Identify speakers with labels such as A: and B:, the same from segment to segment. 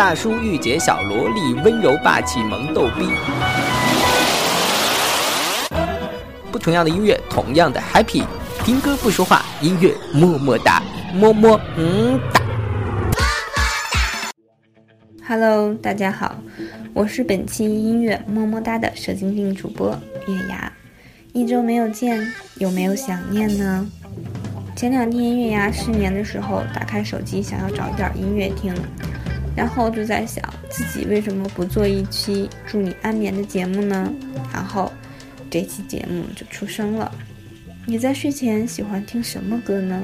A: 大叔御姐小萝莉，温柔霸气萌逗逼。不同样的音乐，同样的 happy。听歌不说话，音乐么么哒，么么嗯哒。
B: Hello，大家好，我是本期音乐么么哒的蛇精病主播月牙。一周没有见，有没有想念呢？前两天月牙失眠的时候，打开手机想要找一点音乐听，然后就在想自己为什么不做一期祝你安眠的节目呢？然后这期节目就出生了。你在睡前喜欢听什么歌呢？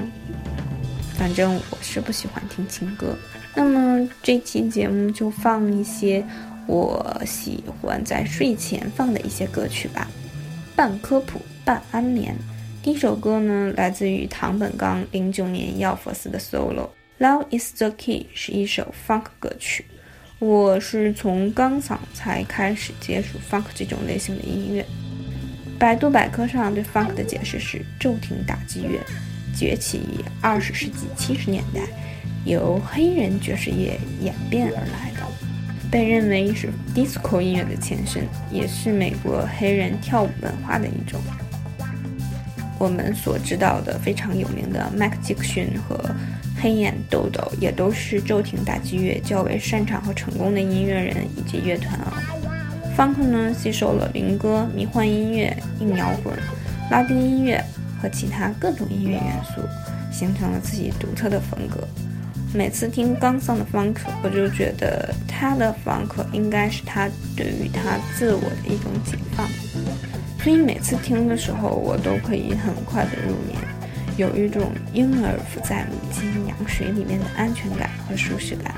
B: 反正我是不喜欢听情歌。那么这期节目就放一些我喜欢在睡前放的一些歌曲吧，半科普半安眠。第一首歌呢，来自于唐本刚零九年药佛寺的 solo，《Love Is the Key》是一首 funk 歌曲。我是从钢嗓才开始接触 funk 这种类型的音乐。百度百科上对 funk 的解释是：骤停打击乐，崛起于二十世纪七十年代。由黑人爵士乐演变而来的，被认为是 disco 音乐的前身，也是美国黑人跳舞文化的一种。我们所知道的非常有名的迈克·杰克逊和黑眼豆豆，也都是骤停打击乐较为擅长和成功的音乐人以及乐团啊。Funk 呢，吸收了民歌、迷幻音乐、硬摇滚、拉丁音乐和其他各种音乐元素，形成了自己独特的风格。每次听刚桑的 funk，我就觉得他的 funk 应该是他对于他自我的一种解放，所以每次听的时候，我都可以很快的入眠，有一种婴儿伏在母亲羊水里面的安全感和舒适感。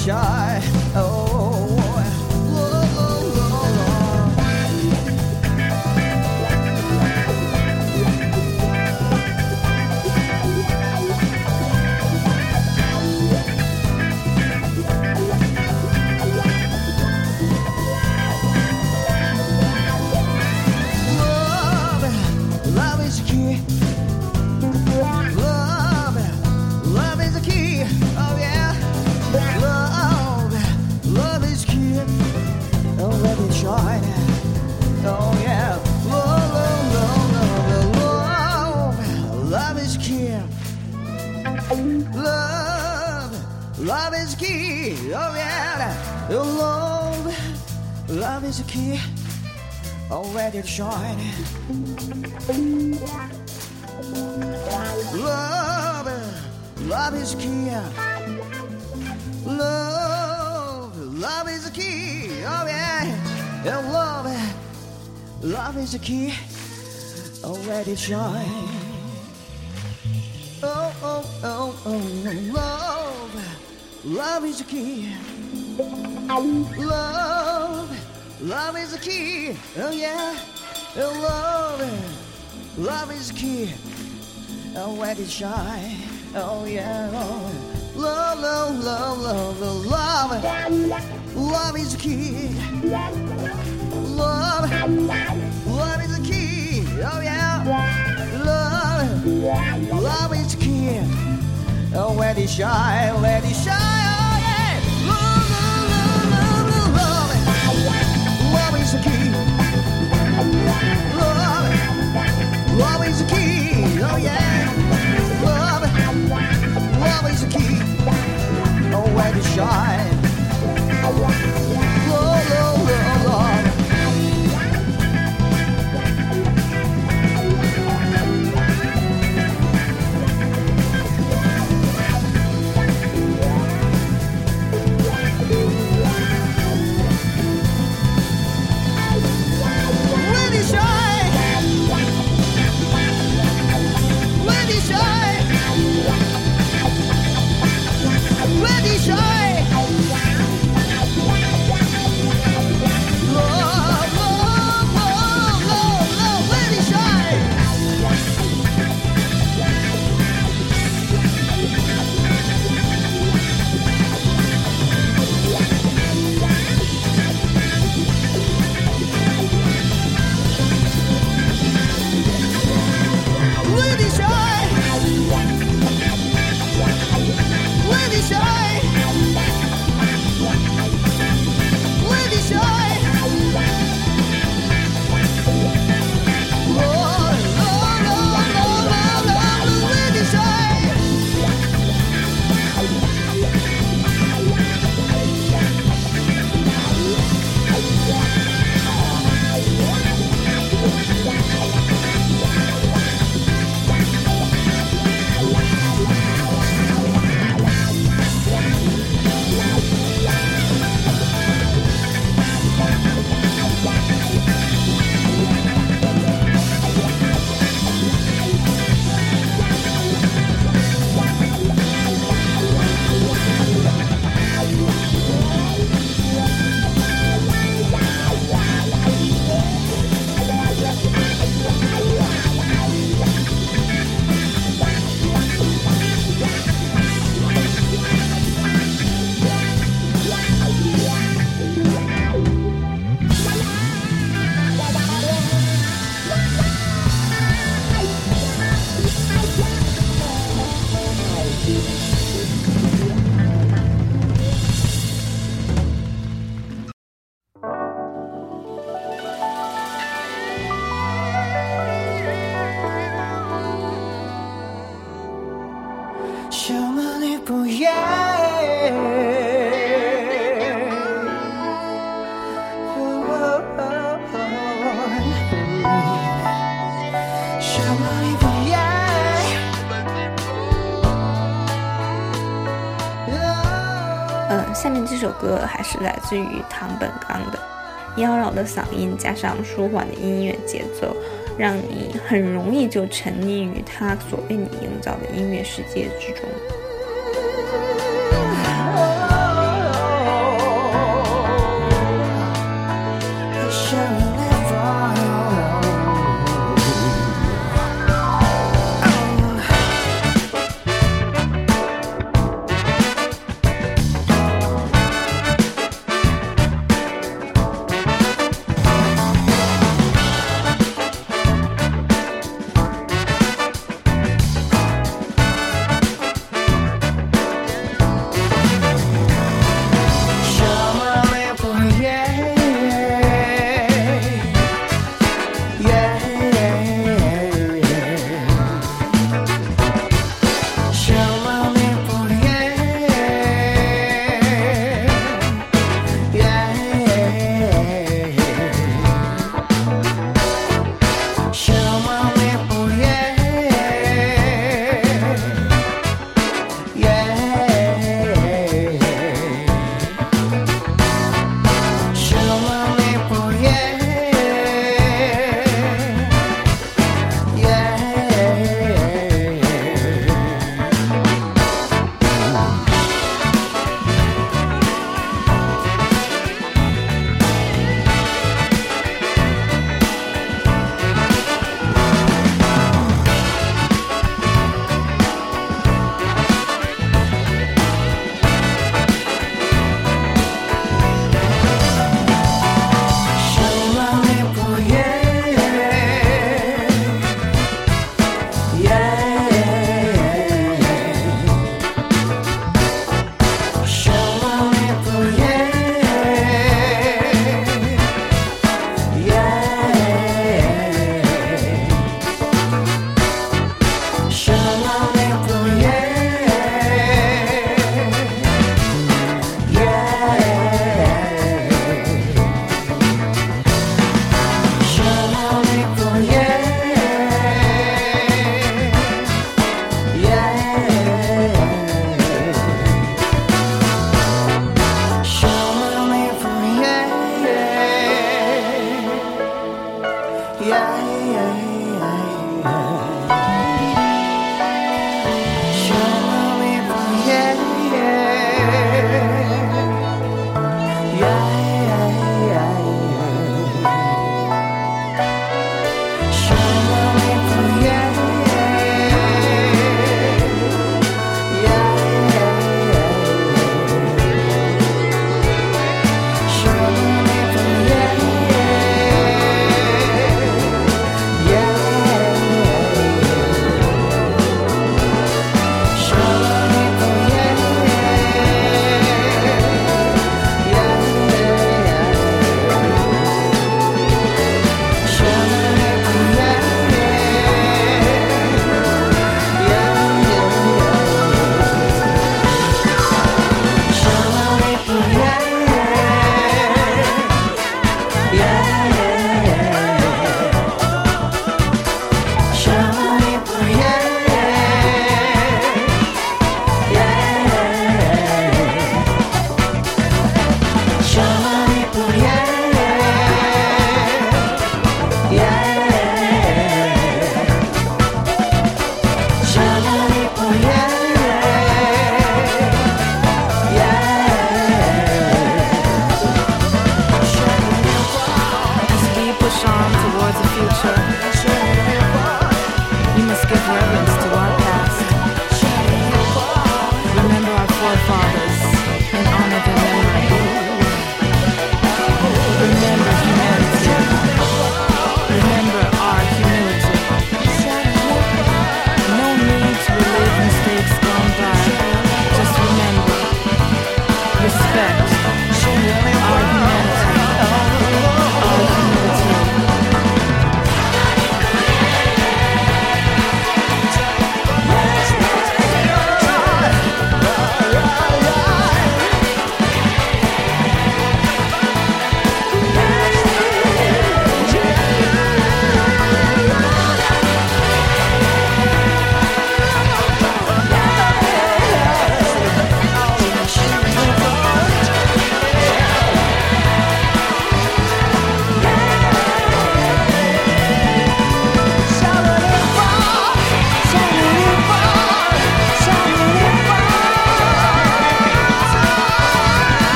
B: sunshine.
C: Already shine. Love, love is key. Love, love is the key. Oh yeah, and love, love is the key. Already shine. Oh oh oh oh, love, love is the key. Love. Love is the key, oh yeah. Oh, love, love is the key. Oh, where it shine, oh yeah. Love, love, love, love, love, love. Love is the key. Love, love is the key, oh yeah. Love. Oh, where they shine, let it shine, oh yeah. Love, love, love, love, love it. Love is the key. Love. Love is the key, oh yeah. Love. Love is the key. Oh, where they shine.
B: 还是来自于唐本刚的，妖娆的嗓音加上舒缓的音乐节奏，让你很容易就沉溺于他所为你营造的音乐世界之中。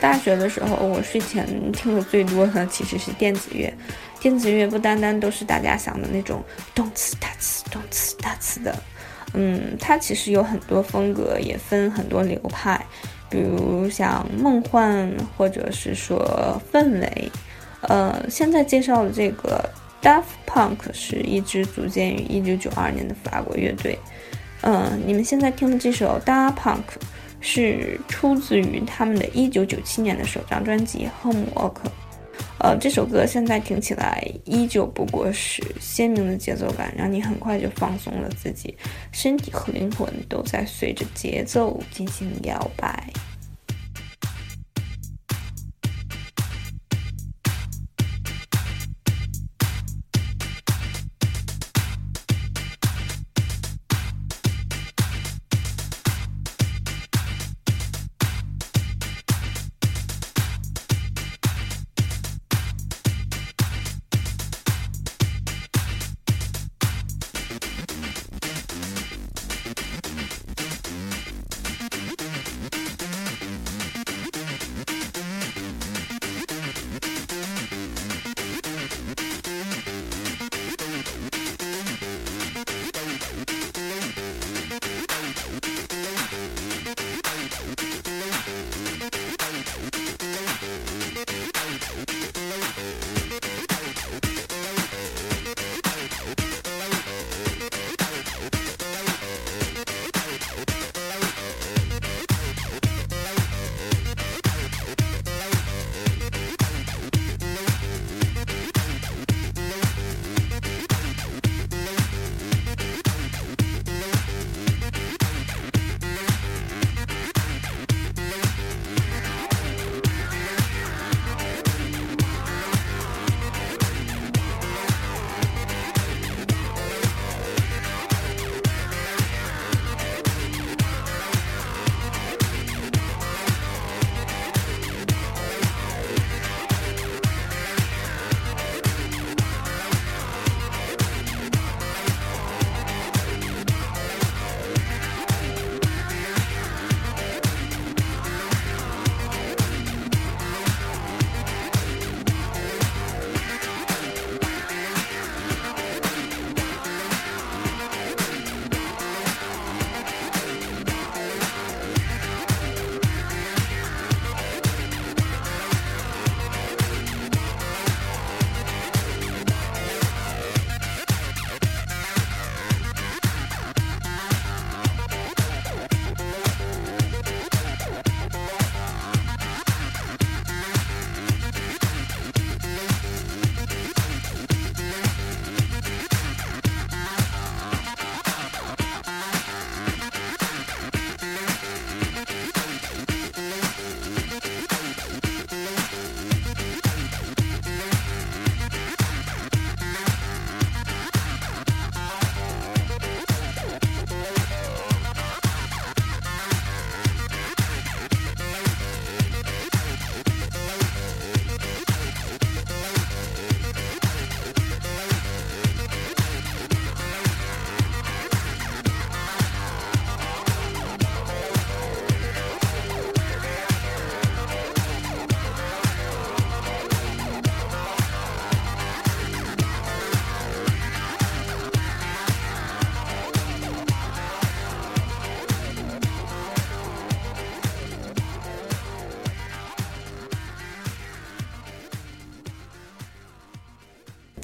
B: 大学的时候，我睡前听的最多的其实是电子乐。电子乐不单单都是大家想的那种动次打次、动次打次的，嗯，它其实有很多风格，也分很多流派，比如像梦幻，或者是说氛围。呃，现在介绍的这个 Daft Punk 是一支组建于1992年的法国乐队。嗯，你们现在听的这首 Daft Punk 是出自于他们的一九九七年的首张专辑《Homework》。呃，这首歌现在听起来依旧不过时，鲜明的节奏感让你很快就放松了自己，身体和灵魂都在随着节奏进行摇摆。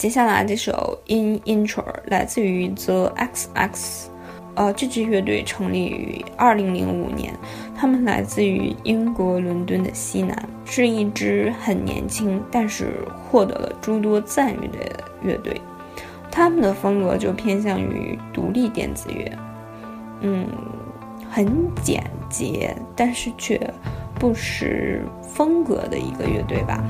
B: 接下来这首《In Intro》来自于 The XX，呃，这支乐队成立于2005年，他们来自于英国伦敦的西南，是一支很年轻但是获得了诸多赞誉的乐队。他们的风格就偏向于独立电子乐，嗯，很简洁，但是却不失风格的一个乐队吧。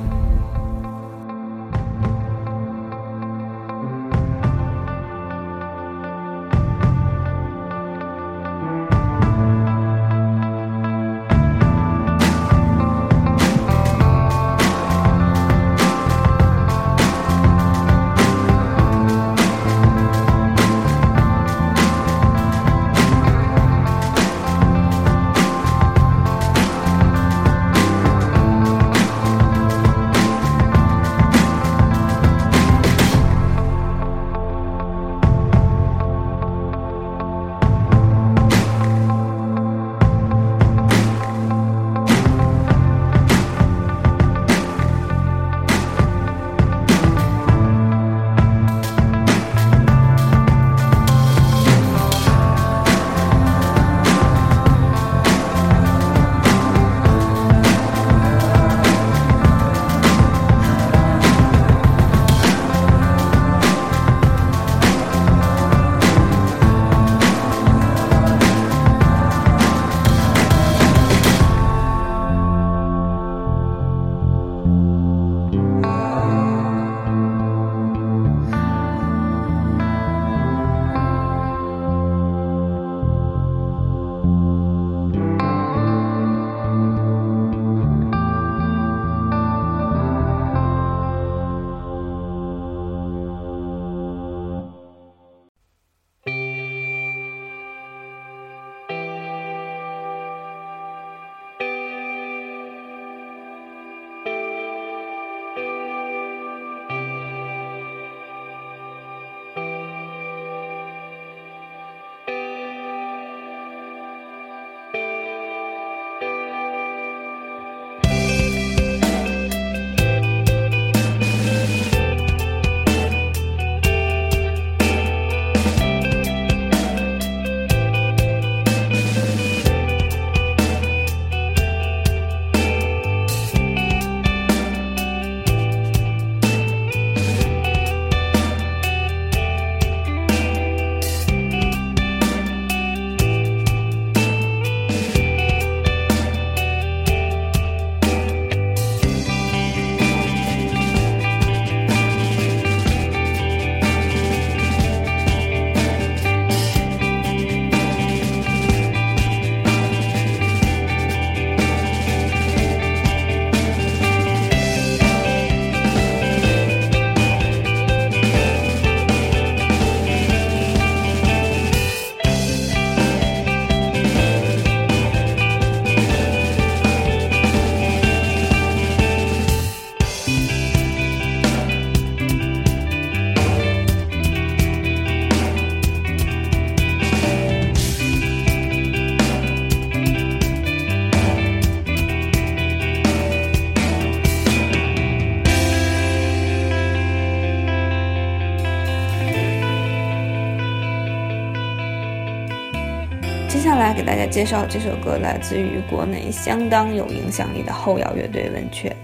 B: 介绍这首歌，来自于国内相当有影响力的后摇乐队文雀。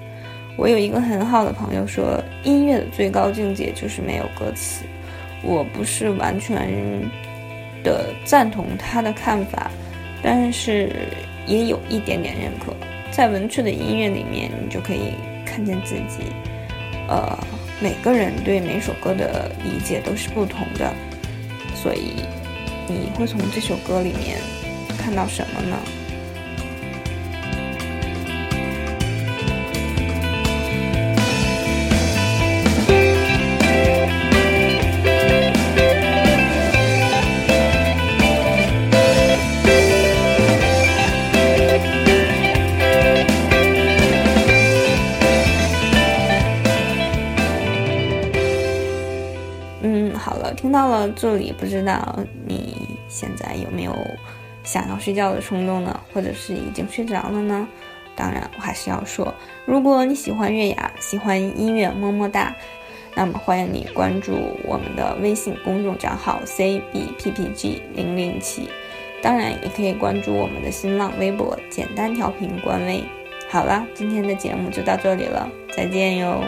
B: 我有一个很好的朋友说，音乐的最高境界就是没有歌词。我不是完全的赞同他的看法，但是也有一点点认可。在文雀的音乐里面，你就可以看见自己。呃，每个人对每首歌的理解都是不同的，所以你会从这首歌里面看到什么呢？嗯，好了，听到了这里，不知道你现在有没有想要睡觉的冲动呢？或者是已经睡着了呢？当然，我还是要说，如果你喜欢月牙，喜欢音乐，么么哒，那么欢迎你关注我们的微信公众账号 cbppg 零零七，当然也可以关注我们的新浪微博简单调频官微。好了，今天的节目就到这里了，再见哟。